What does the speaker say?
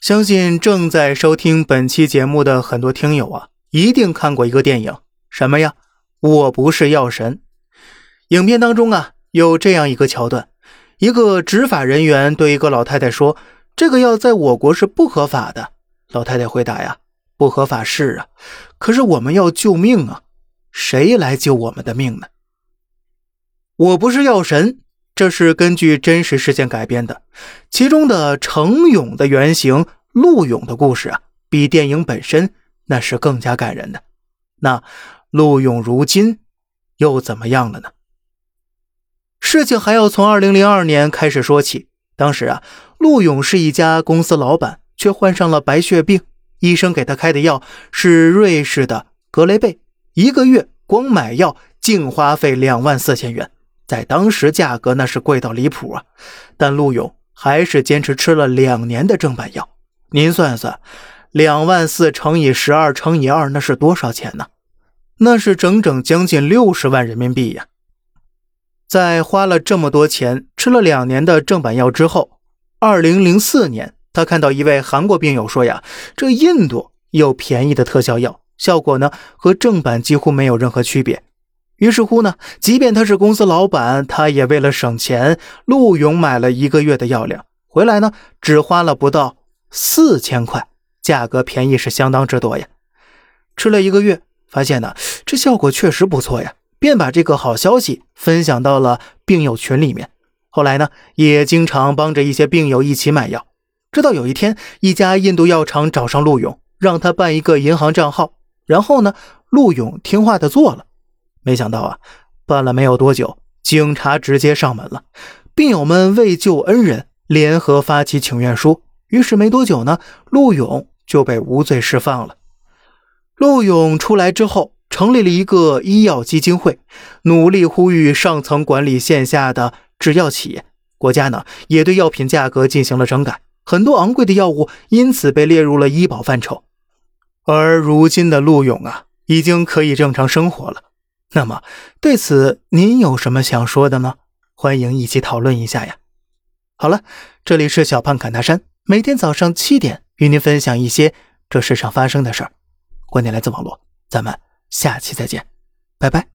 相信正在收听本期节目的很多听友啊，一定看过一个电影，什么呀？我不是药神。影片当中啊，有这样一个桥段：一个执法人员对一个老太太说：“这个药在我国是不合法的。”老太太回答：“呀，不合法是啊，可是我们要救命啊，谁来救我们的命呢？”我不是药神。这是根据真实事件改编的，其中的程勇的原型陆勇的故事啊，比电影本身那是更加感人的。那陆勇如今又怎么样了呢？事情还要从二零零二年开始说起。当时啊，陆勇是一家公司老板，却患上了白血病，医生给他开的药是瑞士的格雷贝，一个月光买药净花费两万四千元。在当时，价格那是贵到离谱啊！但陆勇还是坚持吃了两年的正版药。您算算，两万四乘以十二乘以二，那是多少钱呢？那是整整将近六十万人民币呀！在花了这么多钱吃了两年的正版药之后，二零零四年，他看到一位韩国病友说呀：“这印度有便宜的特效药，效果呢和正版几乎没有任何区别。”于是乎呢，即便他是公司老板，他也为了省钱，陆勇买了一个月的药量，回来呢，只花了不到四千块，价格便宜是相当之多呀。吃了一个月，发现呢，这效果确实不错呀，便把这个好消息分享到了病友群里面。后来呢，也经常帮着一些病友一起买药。直到有一天，一家印度药厂找上陆勇，让他办一个银行账号，然后呢，陆勇听话的做了。没想到啊，办了没有多久，警察直接上门了。病友们为救恩人，联合发起请愿书。于是没多久呢，陆勇就被无罪释放了。陆勇出来之后，成立了一个医药基金会，努力呼吁上层管理线下的制药企业。国家呢，也对药品价格进行了整改，很多昂贵的药物因此被列入了医保范畴。而如今的陆勇啊，已经可以正常生活了。那么，对此您有什么想说的呢？欢迎一起讨论一下呀！好了，这里是小胖侃大山，每天早上七点与您分享一些这世上发生的事儿。观点来自网络，咱们下期再见，拜拜。